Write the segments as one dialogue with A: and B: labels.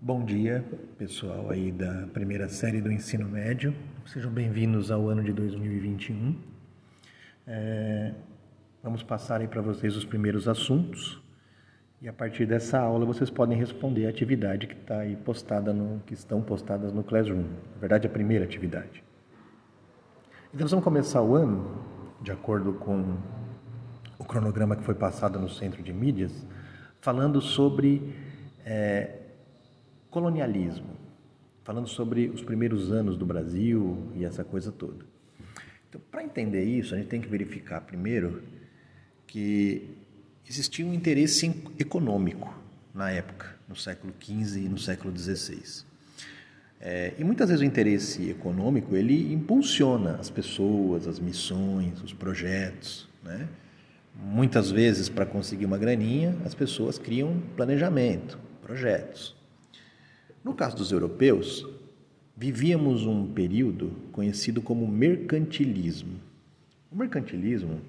A: Bom dia, pessoal aí da primeira série do ensino médio. Sejam bem-vindos ao ano de 2021. É, vamos passar aí para vocês os primeiros assuntos e a partir dessa aula vocês podem responder a atividade que está aí postada no, que estão postadas no Classroom. Na verdade, a primeira atividade. Então, vamos começar o ano de acordo com o cronograma que foi passado no Centro de Mídias, falando sobre é, colonialismo, falando sobre os primeiros anos do Brasil e essa coisa toda. Então, para entender isso, a gente tem que verificar primeiro que existia um interesse econômico na época, no século XV e no século XVI. É, e muitas vezes o interesse econômico ele impulsiona as pessoas, as missões, os projetos. Né? Muitas vezes, para conseguir uma graninha, as pessoas criam planejamento, projetos. No caso dos europeus, vivíamos um período conhecido como mercantilismo. O mercantilismo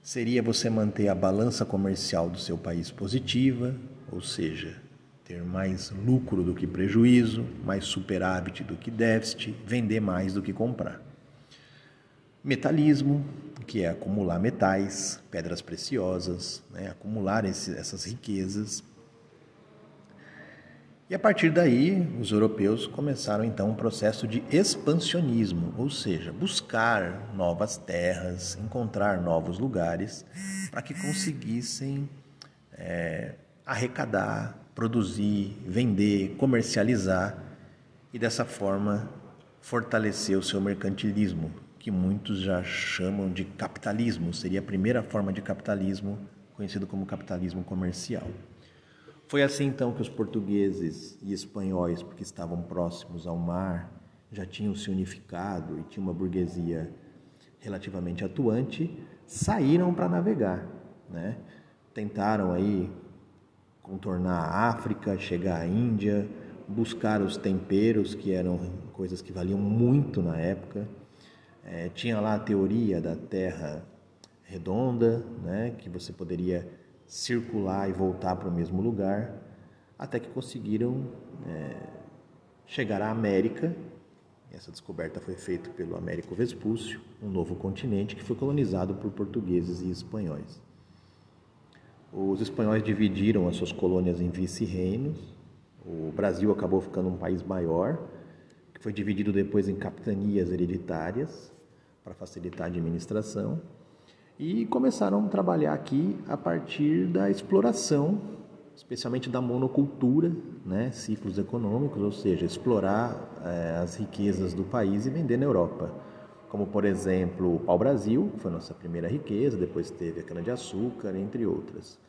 A: seria você manter a balança comercial do seu país positiva, ou seja, ter mais lucro do que prejuízo, mais superávit do que déficit, vender mais do que comprar. Metalismo, que é acumular metais, pedras preciosas, né? acumular esse, essas riquezas e a partir daí, os europeus começaram então um processo de expansionismo, ou seja, buscar novas terras, encontrar novos lugares, para que conseguissem é, arrecadar, produzir, vender, comercializar e dessa forma fortalecer o seu mercantilismo, que muitos já chamam de capitalismo, seria a primeira forma de capitalismo, conhecido como capitalismo comercial. Foi assim então que os portugueses e espanhóis, porque estavam próximos ao mar, já tinham se unificado e tinha uma burguesia relativamente atuante, saíram para navegar, né? Tentaram aí contornar a África, chegar à Índia, buscar os temperos que eram coisas que valiam muito na época. É, tinha lá a teoria da Terra redonda, né? Que você poderia circular e voltar para o mesmo lugar, até que conseguiram é, chegar à América. Essa descoberta foi feita pelo Américo Vespúcio, um novo continente que foi colonizado por portugueses e espanhóis. Os espanhóis dividiram as suas colônias em vice-reinos. O Brasil acabou ficando um país maior, foi dividido depois em capitanias hereditárias para facilitar a administração e começaram a trabalhar aqui a partir da exploração, especialmente da monocultura, né, ciclos econômicos, ou seja, explorar é, as riquezas do país e vender na Europa. Como, por exemplo, o pau-brasil, que foi a nossa primeira riqueza, depois teve a cana-de-açúcar, entre outras.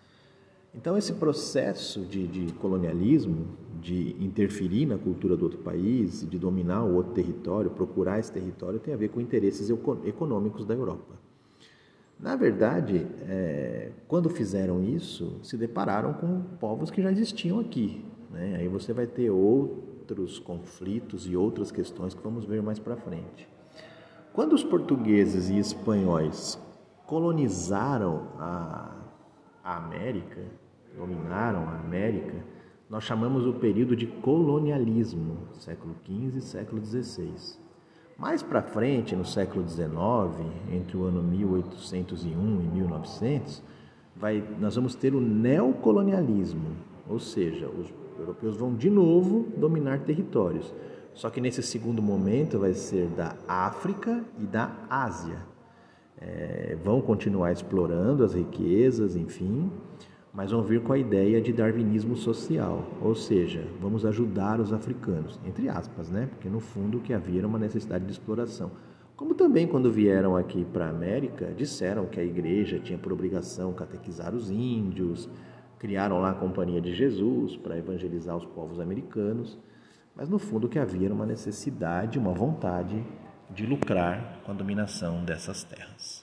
A: Então, esse processo de, de, colonialismo, de interferir na cultura do outro país, de dominar o outro território, procurar esse território, tem a ver com interesses econômicos da Europa. Na verdade, é, quando fizeram isso, se depararam com povos que já existiam aqui. Né? Aí você vai ter outros conflitos e outras questões que vamos ver mais para frente. Quando os portugueses e espanhóis colonizaram a, a América, dominaram a América, nós chamamos o período de colonialismo, século XV e século XVI. Mais para frente, no século XIX, entre o ano 1801 e 1900, vai, nós vamos ter o neocolonialismo, ou seja, os europeus vão de novo dominar territórios. Só que nesse segundo momento vai ser da África e da Ásia. É, vão continuar explorando as riquezas, enfim, mas vão vir com a ideia de darwinismo social, ou seja, vamos ajudar os africanos, entre aspas, né? Porque no fundo o que havia era uma necessidade de exploração. Como também quando vieram aqui para a América, disseram que a igreja tinha por obrigação catequizar os índios, criaram lá a Companhia de Jesus para evangelizar os povos americanos, mas no fundo o que havia era uma necessidade, uma vontade de lucrar com a dominação dessas terras.